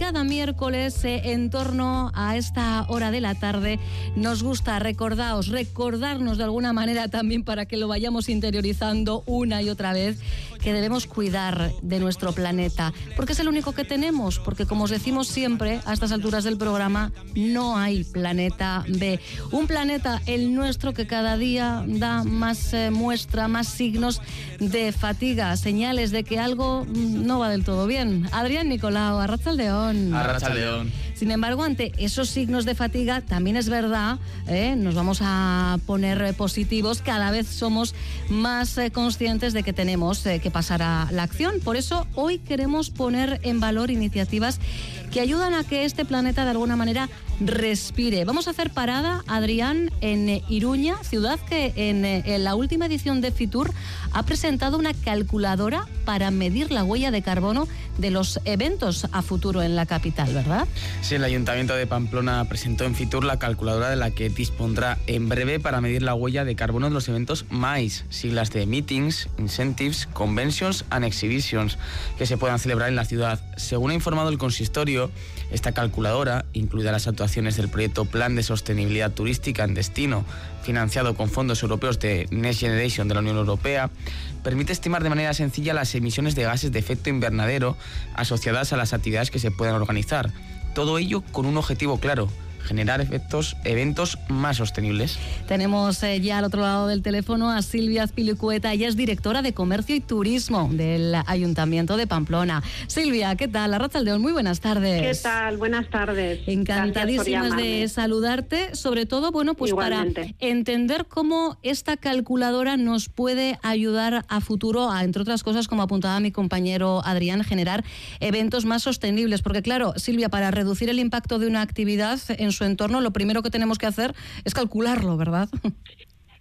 cada miércoles eh, en torno a esta hora de la tarde nos gusta recordaros, recordarnos de alguna manera también para que lo vayamos interiorizando una y otra vez que debemos cuidar de nuestro planeta, porque es el único que tenemos, porque como os decimos siempre a estas alturas del programa, no hay planeta B. Un planeta, el nuestro, que cada día da más eh, muestra, más signos de fatiga, señales de que algo mm, no va del todo bien. Adrián Nicolau, Arracha León. Arracha León. Sin embargo, ante esos signos de fatiga, también es verdad, ¿eh? nos vamos a poner positivos, cada vez somos más eh, conscientes de que tenemos eh, que pasar a la acción. Por eso hoy queremos poner en valor iniciativas que ayudan a que este planeta de alguna manera respire. Vamos a hacer parada, Adrián, en Iruña, ciudad que en, la última edición de Fitur ha presentado una calculadora para medir la huella de carbono de los eventos a futuro en la capital, ¿verdad? Sí, el Ayuntamiento de Pamplona presentó en Fitur la calculadora de la que dispondrá en breve para medir la huella de carbono de los eventos MAIS, siglas de Meetings, Incentives, Conventions and Exhibitions, que se puedan celebrar en la ciudad. Según ha informado el consistorio, esta calculadora, incluida las actuaciones del proyecto Plan de Sostenibilidad Turística en Destino, financiado con fondos europeos de Next Generation de la Unión Europea, permite estimar de manera sencilla las emisiones de gases de efecto invernadero asociadas a las actividades que se puedan organizar. Todo ello con un objetivo claro, generar efectos, eventos más sostenibles. Tenemos eh, ya al otro lado del teléfono a Silvia Azpilicueta, ella es directora de Comercio y Turismo del Ayuntamiento de Pamplona. Silvia, ¿qué tal? Arrachaldeón, muy buenas tardes. ¿Qué tal? Buenas tardes. Encantadísimas de saludarte, sobre todo, bueno, pues para entender cómo esta calculadora nos puede ayudar a futuro, a, entre otras cosas, como apuntaba mi compañero Adrián, generar eventos más sostenibles. Porque claro, Silvia, para reducir el impacto de una actividad en su entorno, lo primero que tenemos que hacer es calcularlo, ¿verdad?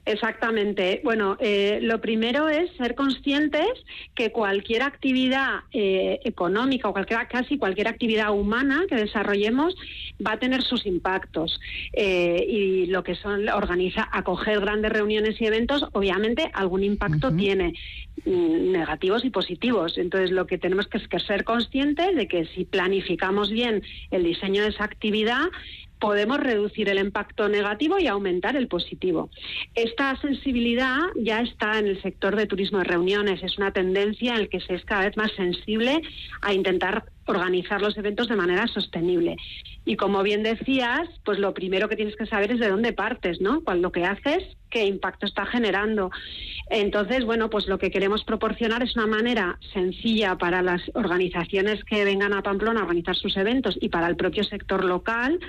Exactamente. Bueno, eh, lo primero es ser conscientes que cualquier actividad eh, económica o cualquier, casi cualquier actividad humana que desarrollemos va a tener sus impactos. Eh, y lo que son organiza, acoger grandes reuniones y eventos, obviamente algún impacto tiene, mm, negativos y positivos. Entonces, lo que tenemos que es que ser conscientes de que si planificamos bien el diseño de esa actividad, podemos reducir el impacto negativo y aumentar el positivo. Esta sensibilidad ya está en el sector de turismo de reuniones. Es una tendencia en la que se es cada vez más sensible a intentar organizar los eventos de manera sostenible. Y como bien decías, pues lo primero que tienes que saber es de dónde partes, ¿no? Cuando lo que haces, qué impacto está generando. Entonces, bueno, pues lo que queremos proporcionar es una manera sencilla para las organizaciones que vengan a Pamplona a organizar sus eventos y para el propio sector local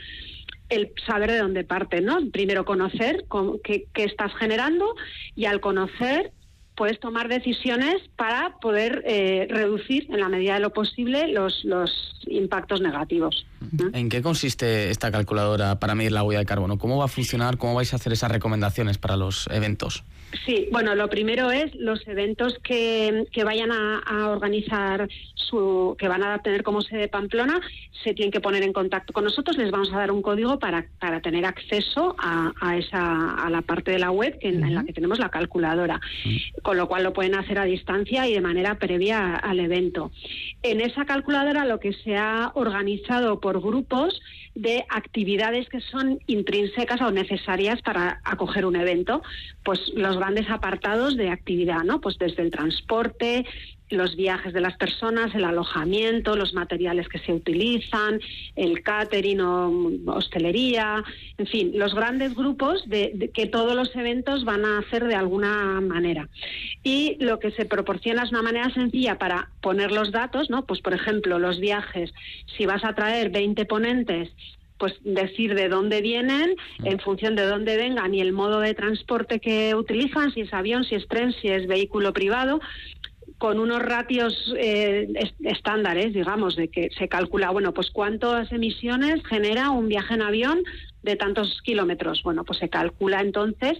el saber de dónde parte, ¿no? Primero conocer qué, qué estás generando y al conocer puedes tomar decisiones para poder eh, reducir en la medida de lo posible los, los impactos negativos. ¿En qué consiste esta calculadora para medir la huella de carbono? ¿Cómo va a funcionar? ¿Cómo vais a hacer esas recomendaciones para los eventos? Sí, bueno, lo primero es los eventos que, que vayan a, organizar, su, que van a tener como sede Pamplona, se tienen que poner en contacto con nosotros, les vamos a dar un código para, para tener acceso a, a esa, a la parte de la web en, la que tenemos la calculadora, con lo cual lo pueden hacer a distancia y de manera previa al evento. En esa calculadora lo que se ha organizado por grupos de actividades que son intrínsecas o necesarias para acoger un evento, pues los grandes apartados de actividad, ¿no? Pues desde el transporte, los viajes de las personas, el alojamiento, los materiales que se utilizan, el catering o hostelería, en fin, los grandes grupos de, que todos los eventos van a hacer de alguna manera. Y lo que se proporciona es una manera sencilla para poner los datos, ¿no? Pues por ejemplo, los viajes, si vas a traer 20 ponentes pues decir de dónde vienen, en función de dónde vengan y el modo de transporte que utilizan, si es avión, si es tren, si es vehículo privado, con unos ratios eh, estándares, digamos, de que se calcula, bueno, pues cuántas emisiones genera un viaje en avión de tantos kilómetros. Bueno, pues se calcula entonces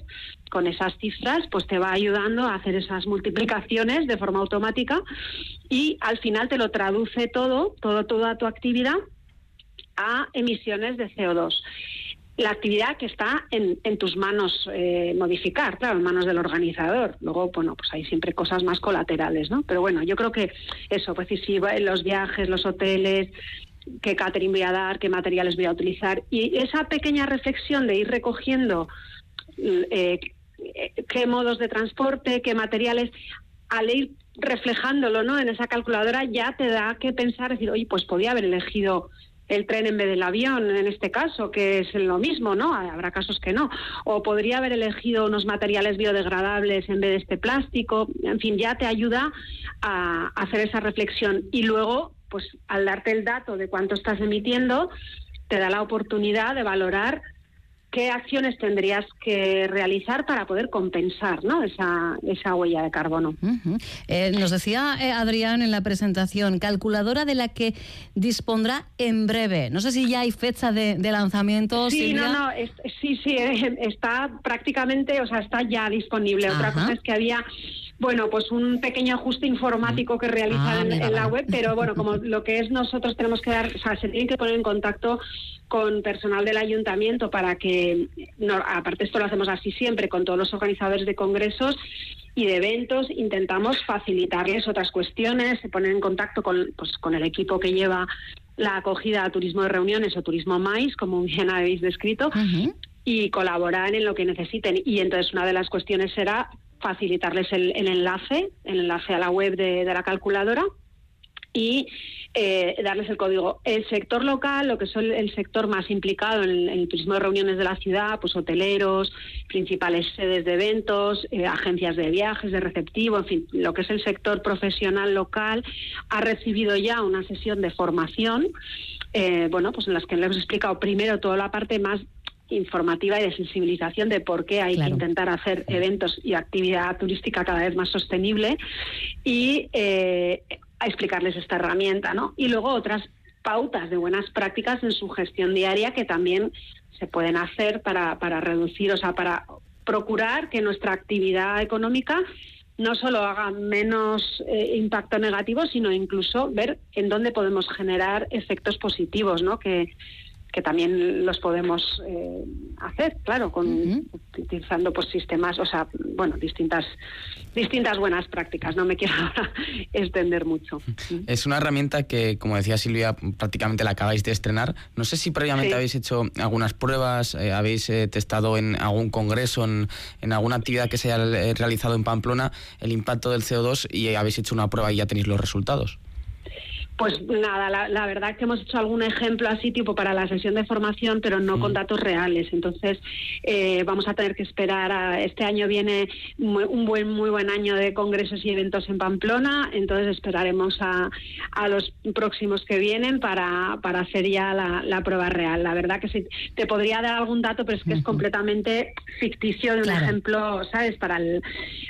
con esas cifras, pues te va ayudando a hacer esas multiplicaciones de forma automática y al final te lo traduce todo, todo toda tu actividad a emisiones de CO2 la actividad que está en, tus manos eh, modificar, claro, en manos del organizador. Luego, bueno, pues hay siempre cosas más colaterales, ¿no? Pero bueno, yo creo que eso, pues si los viajes, los hoteles, qué catering voy a dar, qué materiales voy a utilizar. Y esa pequeña reflexión de ir recogiendo eh, qué modos de transporte, qué materiales, al ir reflejándolo ¿no? en esa calculadora ya te da que pensar, decir, oye, pues podía haber elegido el tren en vez del avión, en este caso, que es lo mismo, ¿no? Habrá casos que no. O podría haber elegido unos materiales biodegradables en vez de este plástico. En fin, ya te ayuda a hacer esa reflexión. Y luego, pues al darte el dato de cuánto estás emitiendo, te da la oportunidad de valorar qué acciones tendrías que realizar para poder compensar ¿no? esa, esa huella de carbono. Eh, nos decía eh, Adrián en la presentación, calculadora de la que dispondrá en breve. No sé si ya hay fecha de, lanzamiento. Sí, no, no, sí, sí, eh, está prácticamente, o sea, está ya disponible. Otra cosa es que había bueno, pues un pequeño ajuste informático que realizar ah, en, la web, pero bueno, como lo que es nosotros tenemos que dar, o sea, se tienen que poner en contacto con personal del ayuntamiento para que, no, aparte esto lo hacemos así siempre, con todos los organizadores de congresos y de eventos, intentamos facilitarles otras cuestiones, se ponen en contacto con, pues, con el equipo que lleva la acogida a turismo de reuniones o turismo MAIS, como bien habéis descrito, y colaborar en lo que necesiten. Y entonces una de las cuestiones será facilitarles el, enlace, el enlace a la web de, la calculadora y eh, darles el código. El sector local, lo que es el, sector más implicado en el, turismo de reuniones de la ciudad, pues hoteleros, principales sedes de eventos, eh, agencias de viajes, de receptivo, en fin, lo que es el sector profesional local, ha recibido ya una sesión de formación, eh, bueno, pues en las que le hemos explicado primero toda la parte más informativa y de sensibilización de por qué hay que intentar hacer eventos y actividad turística cada vez más sostenible y eh, a explicarles esta herramienta, ¿no? Y luego otras pautas de buenas prácticas en su gestión diaria que también se pueden hacer para, para reducir, o sea, para procurar que nuestra actividad económica no solo haga menos eh, impacto negativo, sino incluso ver en dónde podemos generar efectos positivos, ¿no? Que, que también los podemos eh, hacer, claro, con utilizando pues sistemas, o sea, bueno, distintas distintas buenas prácticas. No me quiero extender mucho. Es una herramienta que, como decía Silvia, prácticamente la acabáis de estrenar. No sé si previamente habéis hecho algunas pruebas, eh, habéis eh, testado en algún congreso, en, en, alguna actividad que se haya realizado en Pamplona, el impacto del CO2 y habéis hecho una prueba y ya tenéis los resultados. Pues nada, la, verdad que hemos hecho algún ejemplo así tipo para la sesión de formación, pero no con datos reales. Entonces eh, vamos a tener que esperar. A, este año viene un buen, muy buen año de congresos y eventos en Pamplona. Entonces esperaremos a, los próximos que vienen para, para hacer ya la, prueba real. La verdad que sí, te podría dar algún dato, pero es que es completamente ficticio de un ejemplo, ¿sabes? Para el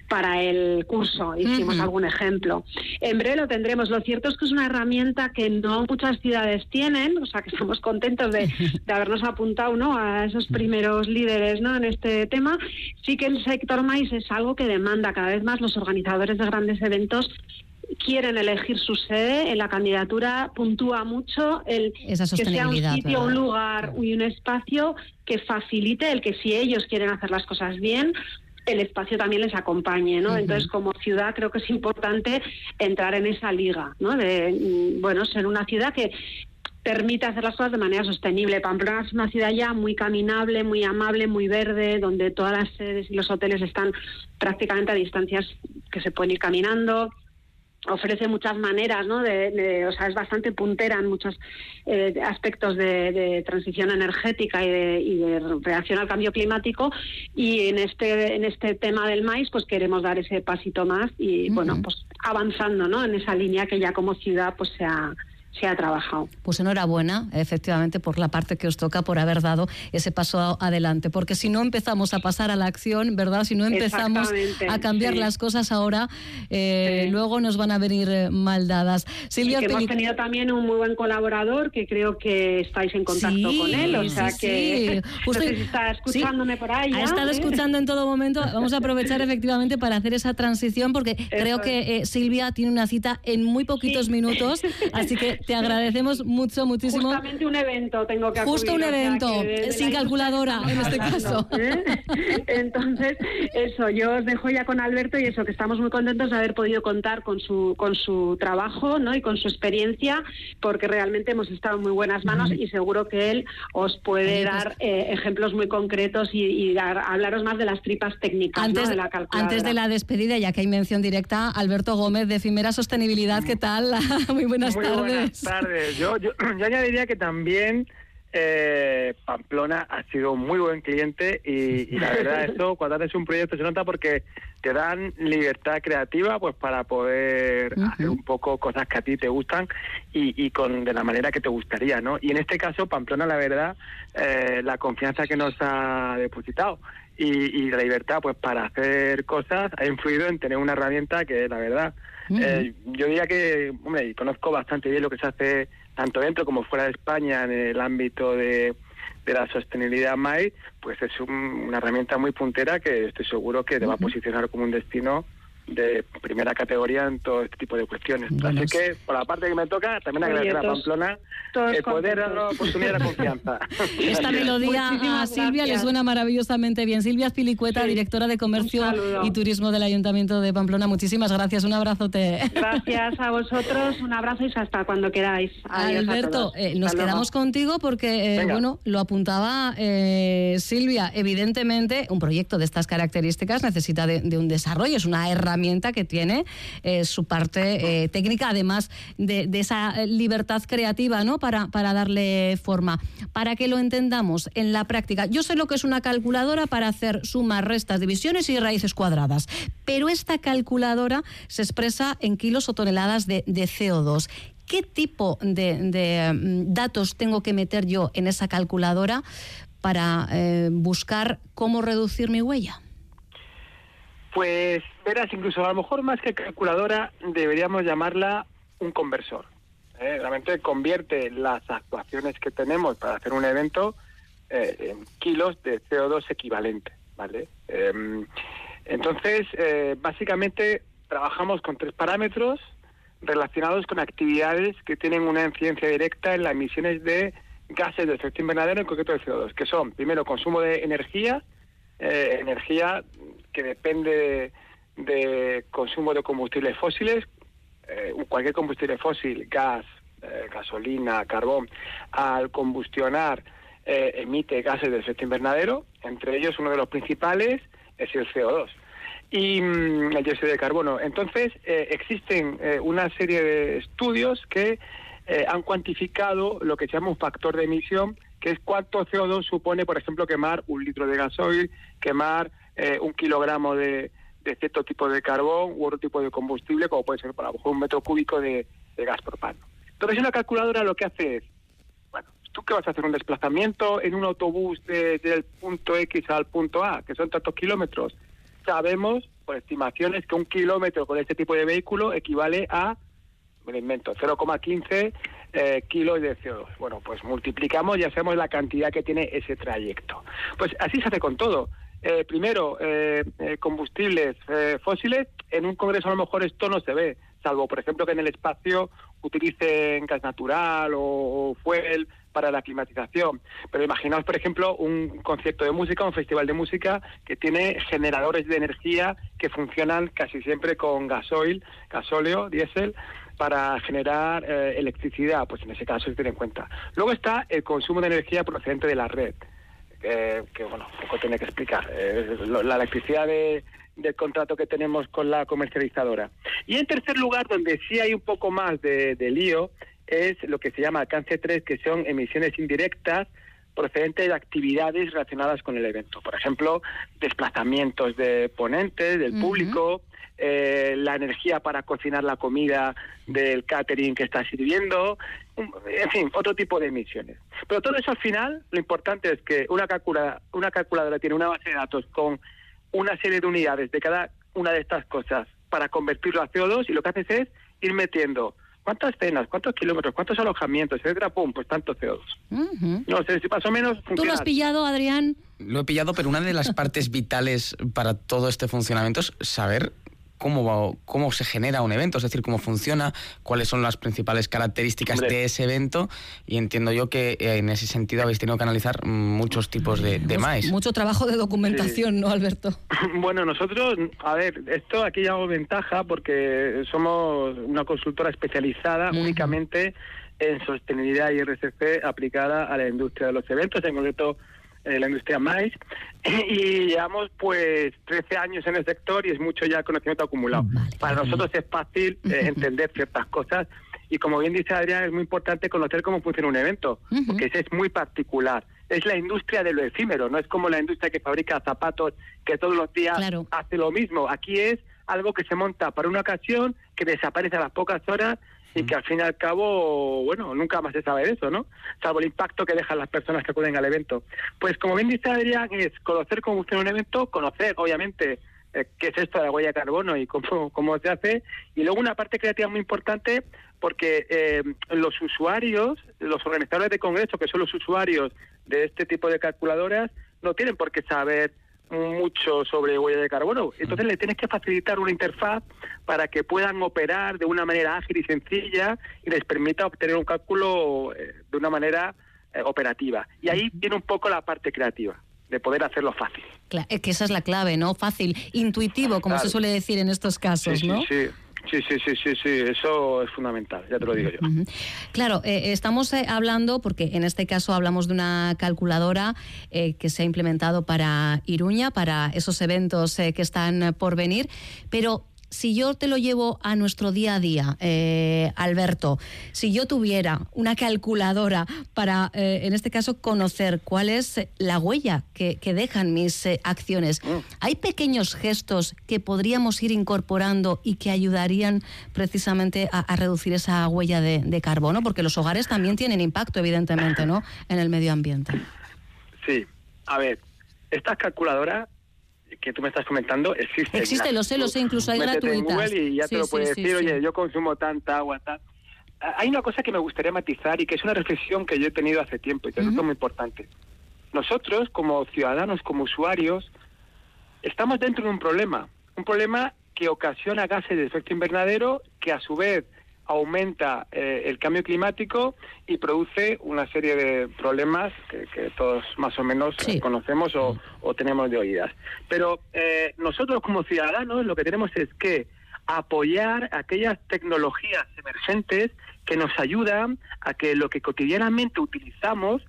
para el curso hicimos algún ejemplo. En breve lo tendremos. Lo cierto es que es una herramienta que no muchas ciudades tienen, o sea que estamos contentos de, habernos apuntado ¿no? a esos primeros líderes ¿no? en este tema. Sí que el sector maíz es algo que demanda cada vez más los organizadores de grandes eventos quieren elegir su sede, en la candidatura puntúa mucho el que sea un sitio, un lugar y un espacio que facilite el que si ellos quieren hacer las cosas bien, el espacio también les acompañe, ¿no? Entonces, como ciudad creo que es importante entrar en esa liga, ¿no? De, mm, bueno, ser una ciudad que permite hacer las cosas de manera sostenible. Pamplona es una ciudad ya muy caminable, muy amable, muy verde, donde todas las sedes y los hoteles están prácticamente a distancias que se pueden ir caminando ofrece muchas maneras, ¿no? De, o sea, es bastante puntera en muchos eh, aspectos de, transición energética y de, reacción al cambio climático. Y en este en este tema del maíz, pues queremos dar ese pasito más y, bueno, pues avanzando, ¿no? En esa línea que ya como ciudad, pues se ha se ha trabajado. Pues enhorabuena, efectivamente, por la parte que os toca, por haber dado ese paso adelante, porque si no empezamos a pasar a la acción, ¿verdad? Si no empezamos a cambiar las cosas ahora, eh, luego nos van a venir eh, mal dadas. Silvia hemos tenido también un muy buen colaborador que creo que estáis en contacto con él, o sea que Usted, está escuchándome por ahí. Ha estado ¿eh? escuchando en todo momento. Vamos a aprovechar efectivamente para hacer esa transición, porque creo que Silvia tiene una cita en muy poquitos minutos, así que te agradecemos mucho, muchísimo. Justamente un evento tengo que Justo un evento, sin calculadora en este caso. ¿eh? Entonces, eso, yo os dejo ya con Alberto y eso, que estamos muy contentos de haber podido contar con su, con su trabajo ¿no? y con su experiencia, porque realmente hemos estado en muy buenas manos y seguro que él os puede dar eh, ejemplos muy concretos y, dar, hablaros más de las tripas técnicas antes, de la calculadora. Antes de la despedida, ya que hay mención directa, Alberto Gómez de Fimera Sostenibilidad, ¿qué tal? muy buenas muy tardes. Buenas tardes. Yo, yo, yo añadiría que también eh, Pamplona ha sido muy buen cliente y, la verdad eso cuando haces un proyecto se nota porque te dan libertad creativa pues para poder hacer un poco cosas que a ti te gustan y, y, con de la manera que te gustaría no y en este caso Pamplona la verdad eh, la confianza que nos ha depositado y, y, la libertad pues para hacer cosas ha influido en tener una herramienta que la verdad eh, yo diría que hombre conozco bastante bien lo que se hace tanto dentro como fuera de España en el ámbito de, de la sostenibilidad MAI, pues es una herramienta muy puntera que estoy seguro que te va a posicionar como un destino de primera categoría en todo este tipo de cuestiones. Así que, por la parte que me toca, también agradecer a Pamplona el poder dar la oportunidad de la confianza. Esta melodía a Silvia le suena maravillosamente bien. Silvia Filicueta, directora de Comercio y Turismo del Ayuntamiento de Pamplona, muchísimas gracias. Un abrazote. Gracias a vosotros, un abrazo y hasta cuando queráis. Alberto, eh, nos quedamos contigo porque, eh, bueno, lo apuntaba eh, Silvia, evidentemente un proyecto de estas características necesita de, de un desarrollo, es una herramienta que tiene eh, su parte eh, técnica, además de, esa libertad creativa ¿no? para, para darle forma. Para que lo entendamos en la práctica, yo sé lo que es una calculadora para hacer sumas, restas, divisiones y raíces cuadradas, pero esta calculadora se expresa en kilos o toneladas de, CO2 qué tipo de, mm, datos tengo que meter yo en esa calculadora para eh, buscar cómo reducir mi huella? Pues verás, incluso a lo mejor más que calculadora deberíamos llamarla un conversor. ¿eh? Realmente convierte las actuaciones que tenemos para hacer un evento eh, en kilos de CO2 equivalente, ¿vale? Em, entonces, eh, básicamente trabajamos con tres parámetros relacionados con actividades que tienen una incidencia directa en las emisiones de gases de efecto invernadero, en concreto de CO2, que son, primero, consumo de energía, energía que depende de, consumo de combustibles fósiles, eh, cualquier combustible fósil, gas, eh, gasolina, carbón, al combustionar eh, emite gases de efecto invernadero, entre ellos uno de los principales es el CO2 y mm, el dióxido de carbono. Entonces, existen una serie de estudios que han cuantificado lo que se llama un factor de emisión, que es cuánto CO2 supone, por ejemplo, quemar un litro de gasoil, quemar eh, un kilogramo de, cierto tipo de carbón u otro tipo de combustible, como puede ser, por ejemplo, un metro cúbico de, gas propano. Entonces, una calculadora lo que hace es, bueno, tú que vas a hacer un desplazamiento en un autobús del punto X al punto A, que son tantos kilómetros, sabemos, por estimaciones, que un kilómetro con este tipo de vehículo equivale a, me invento, 0,15 eh, kilos de CO2. Bueno, pues multiplicamos y hacemos la cantidad que tiene ese trayecto. Pues así se hace con todo. Eh, primero, eh, eh, combustibles fósiles, en un congreso a lo mejor esto no se ve, salvo, por ejemplo, que en el espacio utilicen gas natural o, fuel para la climatización. Pero imaginaos, por ejemplo, un concierto de música, un festival de música que tiene generadores de energía que funcionan casi siempre con gasoil, gasóleo, diésel, para generar electricidad. Pues en ese caso se tiene en cuenta. Luego está el consumo de energía procedente de la red que bueno, poco tiene que explicar. Eh, la electricidad de, del contrato que tenemos con la comercializadora. Y en tercer lugar, donde sí hay un poco más de, lío, es lo que se llama alcance 3, que son emisiones indirectas procedentes de actividades relacionadas con el evento. Por ejemplo, desplazamientos de ponentes, del público, eh, la energía para cocinar la comida del catering que está sirviendo, en fin, otro tipo de emisiones. Pero todo eso al final, lo importante es que una calculadora, una calculadora tiene una base de datos con una serie de unidades de cada una de estas cosas para convertirlo a CO2 y lo que haces es ir metiendo cuántas cenas, cuántos kilómetros, cuántos alojamientos, etcétera, pum, pues tanto CO2. No sé si más o menos ¿Tú lo has pillado, Adrián? Lo he pillado, pero una de las partes vitales para todo este funcionamiento es saber cómo, cómo se genera un evento, es decir, cómo funciona, cuáles son las principales características de ese evento y entiendo yo que eh, en ese sentido habéis tenido que analizar muchos tipos de, de maíz. Mucho trabajo de documentación, ¿no, Alberto? Bueno, nosotros, a ver, esto aquí llevamos ventaja porque somos una consultora especializada únicamente en sostenibilidad y RCC aplicada a la industria de los eventos, en concreto la industria maíz, y llevamos pues 13 años en el sector y es mucho ya conocimiento acumulado. Para nosotros es fácil eh, entender ciertas cosas y como bien dice Adrián, es muy importante conocer cómo funciona un evento, porque ese es muy particular. Es la industria de lo efímero, no es como la industria que fabrica zapatos que todos los días hace lo mismo. Aquí es algo que se monta para una ocasión, que desaparece a las pocas horas y que al fin y al cabo, bueno, nunca más se sabe de eso, ¿no? Salvo el impacto que dejan las personas que acuden al evento. Pues como bien dice Adrián, es conocer cómo funciona un evento, conocer, obviamente, eh, qué es esto de la huella de carbono y cómo, cómo se hace, y luego una parte creativa muy importante porque eh, los usuarios, los organizadores de congresos, que son los usuarios de este tipo de calculadoras, no tienen por qué saber mucho sobre huella de carbono. Entonces le tienes que facilitar una interfaz para que puedan operar de una manera ágil y sencilla y les permita obtener un cálculo eh, de una manera eh, operativa. Y ahí viene un poco la parte creativa de poder hacerlo fácil. Claro, es que esa es la clave, ¿no? Fácil, intuitivo, como se suele decir en estos casos, ¿no? Sí, sí. Sí, sí, sí, sí, sí, eso es fundamental, ya te lo digo yo. Claro, eh, estamos eh, hablando, porque en este caso hablamos de una calculadora eh, que se ha implementado para Iruña, para esos eventos que están por venir, pero si yo te lo llevo a nuestro día a día, eh, Alberto, si yo tuviera una calculadora para, eh, en este caso, conocer cuál es la huella que, dejan mis eh, acciones, mm. ¿hay pequeños gestos que podríamos ir incorporando y que ayudarían precisamente a, reducir esa huella de, de, carbono? Porque los hogares también tienen impacto, evidentemente, ¿no? en el medio ambiente. Sí, a ver, estas calculadoras que tú me estás comentando existe. Existe, lo sé, lo sé, incluso hay gratuitas. y ya te lo puedes decir, oye, yo consumo tanta agua, tal. Hay una cosa que me gustaría matizar y que es una reflexión que yo he tenido hace tiempo y que es muy importante. Nosotros, como ciudadanos, como usuarios, estamos dentro de un problema. Un problema que ocasiona gases de efecto invernadero que a su vez aumenta eh, el cambio climático y produce una serie de problemas que, todos más o menos conocemos o, tenemos de oídas. Pero eh, nosotros como ciudadanos lo que tenemos es que apoyar aquellas tecnologías emergentes que nos ayudan a que lo que cotidianamente utilizamos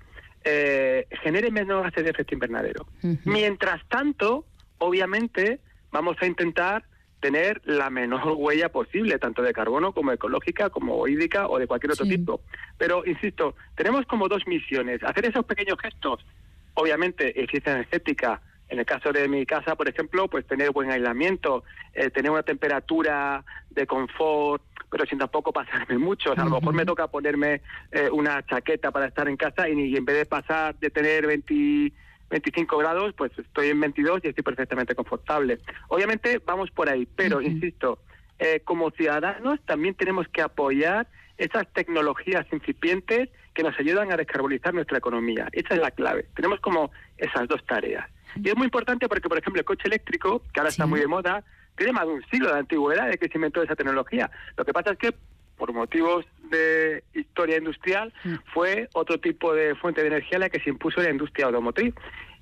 eh, genere menos gases de efecto invernadero. Mientras tanto, obviamente, vamos a intentar tener la menor huella posible, tanto de carbono como ecológica, como hídrica o de cualquier otro tipo. Pero, insisto, tenemos como dos misiones. Hacer esos pequeños gestos, obviamente, eficiencia energética. En el caso de mi casa, por ejemplo, pues tener buen aislamiento, eh, tener una temperatura de confort, pero sin tampoco pasarme mucho. a lo mejor me toca ponerme eh, una chaqueta para estar en casa y, y en vez de pasar de tener 20 25 grados, pues estoy en 22 y estoy perfectamente confortable. Obviamente vamos por ahí, pero insisto, eh, como ciudadanos también tenemos que apoyar esas tecnologías incipientes que nos ayudan a descarbonizar nuestra economía. Esa es la clave. Tenemos como esas dos tareas. Y es muy importante porque, por ejemplo, el coche eléctrico, que ahora está muy de moda, tiene más de un siglo de antigüedad de que se inventó esa tecnología. Lo que pasa es que por motivos de historia industrial, mm. fue otro tipo de fuente de energía la que se impuso en la industria automotriz.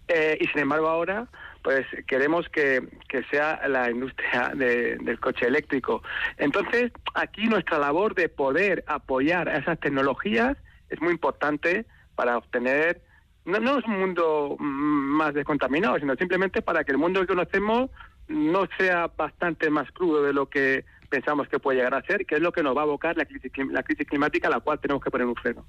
Eh, y sin embargo ahora pues queremos que, sea la industria del coche eléctrico. Entonces, aquí nuestra labor de poder apoyar a esas tecnologías es muy importante para obtener, no, no es un mundo más descontaminado, sino simplemente para que el mundo que conocemos no sea bastante más crudo de lo que pensamos que puede llegar a ser, que es lo que nos va a abocar la crisis, la crisis climática a la cual tenemos que poner un freno.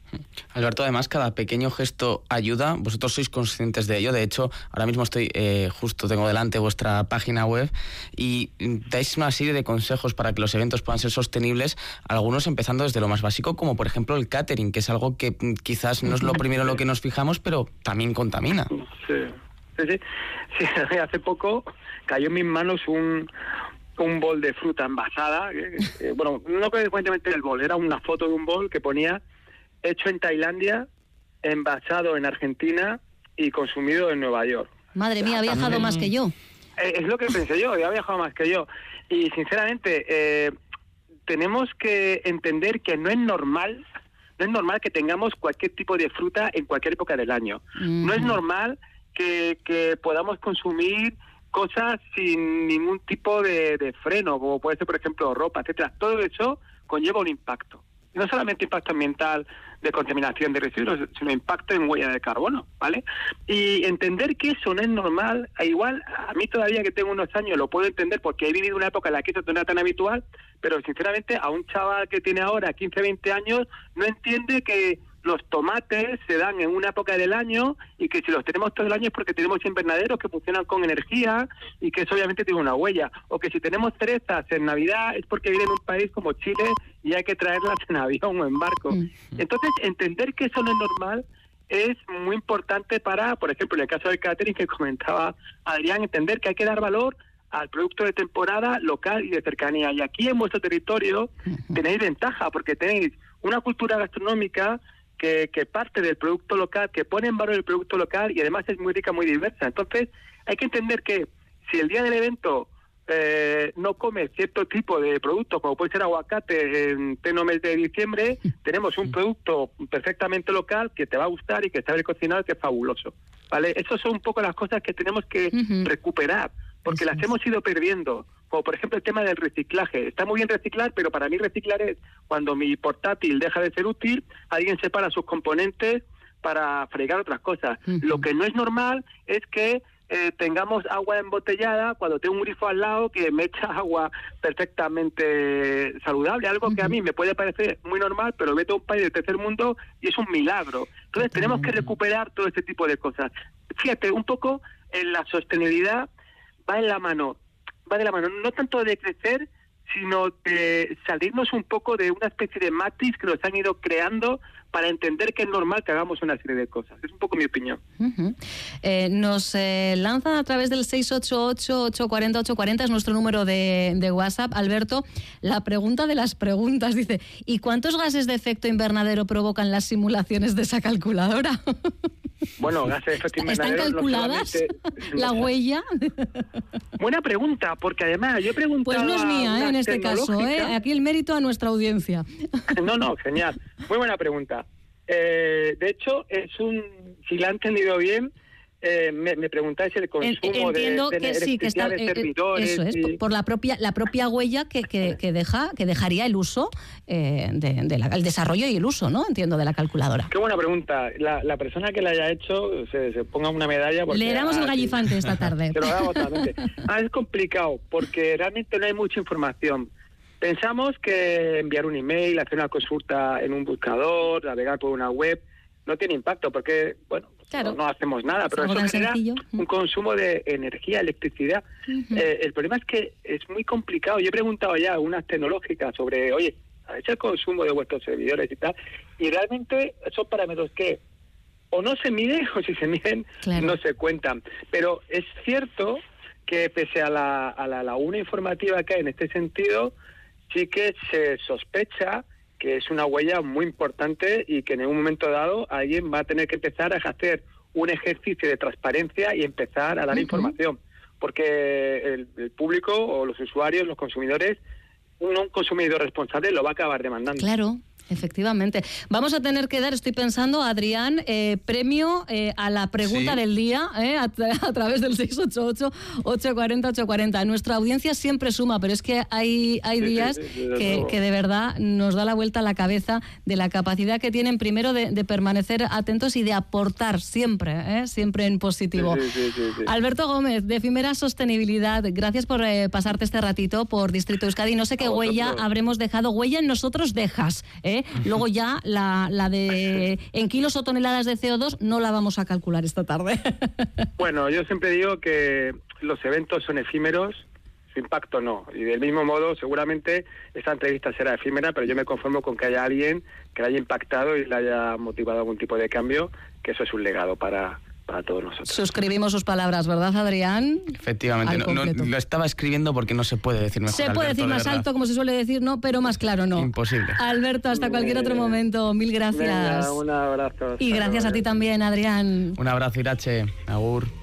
Alberto, además, cada pequeño gesto ayuda. Vosotros sois conscientes de ello. De hecho, ahora mismo estoy eh, justo, tengo delante vuestra página web y dais una serie de consejos para que los eventos puedan ser sostenibles, algunos empezando desde lo más básico, como por ejemplo el catering, que es algo que mm, quizás no es lo primero en lo que nos fijamos, pero también contamina. Sí. Sí, sí. sí, hace poco cayó en mis manos un, un bol de fruta envasada. bueno, no consecuentemente el bol, era una foto de un bol que ponía hecho en Tailandia, envasado en Argentina y consumido en Nueva York. Madre mía, ha viajado más que yo. Eh, es lo que pensé yo, ha viajado más que yo. Y sinceramente, eh, tenemos que entender que no es normal, no es normal que tengamos cualquier tipo de fruta en cualquier época del año. No es normal que, que podamos consumir cosas sin ningún tipo de, de, freno, como puede ser, por ejemplo, ropa, etcétera. Todo eso conlleva un impacto. No solamente impacto ambiental de contaminación de residuos, sino impacto en huella de carbono, ¿vale? Y entender que eso no es normal, igual a mí todavía que tengo unos años lo puedo entender porque he vivido una época en la que eso no era tan habitual, pero sinceramente a un chaval que tiene ahora 15, 20 años no entiende que los tomates se dan en una época del año y que si los tenemos todo el año es porque tenemos invernaderos que funcionan con energía y que eso obviamente tiene una huella. O que si tenemos cerezas en Navidad es porque viene de un país como Chile y hay que traerlas en avión o en barco. Entonces, entender que eso no es normal es muy importante para, por ejemplo, en el caso del catering que comentaba Adrián, entender que hay que dar valor al producto de temporada local y de cercanía. Y aquí en vuestro territorio tenéis ventaja porque tenéis una cultura gastronómica que, que, parte del producto local, que pone en valor el producto local y además es muy rica, muy diversa. Entonces, hay que entender que si el día del evento eh, no come cierto tipo de producto, como puede ser aguacate en pleno mes de diciembre, tenemos un producto perfectamente local que te va a gustar y que sabe cocinar, que es fabuloso. ¿Vale? Esas son un poco las cosas que tenemos que uh -huh. recuperar, porque las hemos ido perdiendo como por ejemplo el tema del reciclaje. Está muy bien reciclar, pero para mí reciclar es cuando mi portátil deja de ser útil, alguien separa sus componentes para fregar otras cosas. Uh -huh. Lo que no es normal es que eh, tengamos agua embotellada cuando tengo un grifo al lado que me echa agua perfectamente saludable, algo uh -huh. que a mí me puede parecer muy normal, pero vete a un país del tercer mundo y es un milagro. Entonces tenemos que recuperar todo este tipo de cosas. Fíjate, un poco en la sostenibilidad va en la mano, va de la mano, no tanto de crecer, sino de salirnos un poco de una especie de matriz que nos han ido creando para entender que es normal que hagamos una serie de cosas. Es un poco mi opinión. Eh, nos eh, lanzan a través del 688-840-840, es nuestro número de, WhatsApp. Alberto, la pregunta de las preguntas dice, ¿y cuántos gases de efecto invernadero provocan las simulaciones de esa calculadora? Bueno, gases de efecto invernadero... ¿Están calculadas la huella? Buena pregunta, porque además yo preguntaba... Pues no es mía, ¿eh? en este caso. ¿eh? Aquí el mérito a nuestra audiencia. No, no, genial. Muy buena pregunta. Eh, de hecho, es un, si la he entendido bien, eh, me, me, preguntáis el consumo Entiendo de, de que sí, que está, de servidores. Eso es, y... por la propia, la propia huella que, que, que deja, que dejaría el uso, eh, de, de la, el desarrollo y el uso, ¿no? Entiendo, de la calculadora. Qué buena pregunta. La, la persona que la haya hecho se, se ponga una medalla. Porque, Le damos ah, el gallifante sí. esta tarde. Se lo damos totalmente. ah, es complicado, porque realmente no hay mucha información. Pensamos que enviar un email, hacer una consulta en un buscador, navegar por una web, no tiene impacto porque, bueno, claro. no, no, hacemos nada, pero eso genera sencillo. un consumo de energía, electricidad. Uh -huh. eh, el problema es que es muy complicado. Yo he preguntado ya a unas tecnológicas sobre, oye, ¿es el consumo de vuestros servidores y tal? Y realmente son parámetros que o no se miden o si se miden claro. no se cuentan. Pero es cierto que pese a la, a la laguna informativa que hay en este sentido, sí que se sospecha que es una huella muy importante y que en un momento dado alguien va a tener que empezar a hacer un ejercicio de transparencia y empezar a dar uh -huh. información. Porque el, el, público o los usuarios, los consumidores, un, un consumidor responsable lo va a acabar demandando. Claro. Efectivamente. Vamos a tener que dar, estoy pensando, Adrián, eh, premio eh, a la pregunta sí. del día eh, a, tra a, través del 688-840-840. Nuestra audiencia siempre suma, pero es que hay, hay días sí, sí, que, que, de verdad nos da la vuelta a la cabeza de la capacidad que tienen primero de, de permanecer atentos y de aportar siempre, siempre en positivo. Alberto Gómez, de Efimera Sostenibilidad, gracias por pasarte este ratito por Distrito Euskadi. No sé qué huella habremos dejado. Huella en nosotros dejas, ¿eh? Luego ya la, la de en kilos o toneladas de CO2 no la vamos a calcular esta tarde. Bueno, yo siempre digo que los eventos son efímeros, su impacto no. Y del mismo modo, seguramente esta entrevista será efímera, pero yo me conformo con que haya alguien que la haya impactado y le haya motivado algún tipo de cambio, que eso es un legado para, para todos nosotros. Suscribimos sus palabras, ¿verdad, Adrián? Efectivamente, no, no, lo estaba escribiendo porque no se puede decir mejor. Se puede Alberto, decir más alto, como se suele decir, no, pero más claro, no. Imposible. Alberto, hasta cualquier otro momento, mil gracias. Venga, un abrazo. Y gracias a ti también, Adrián. Un abrazo, Irache. Agur.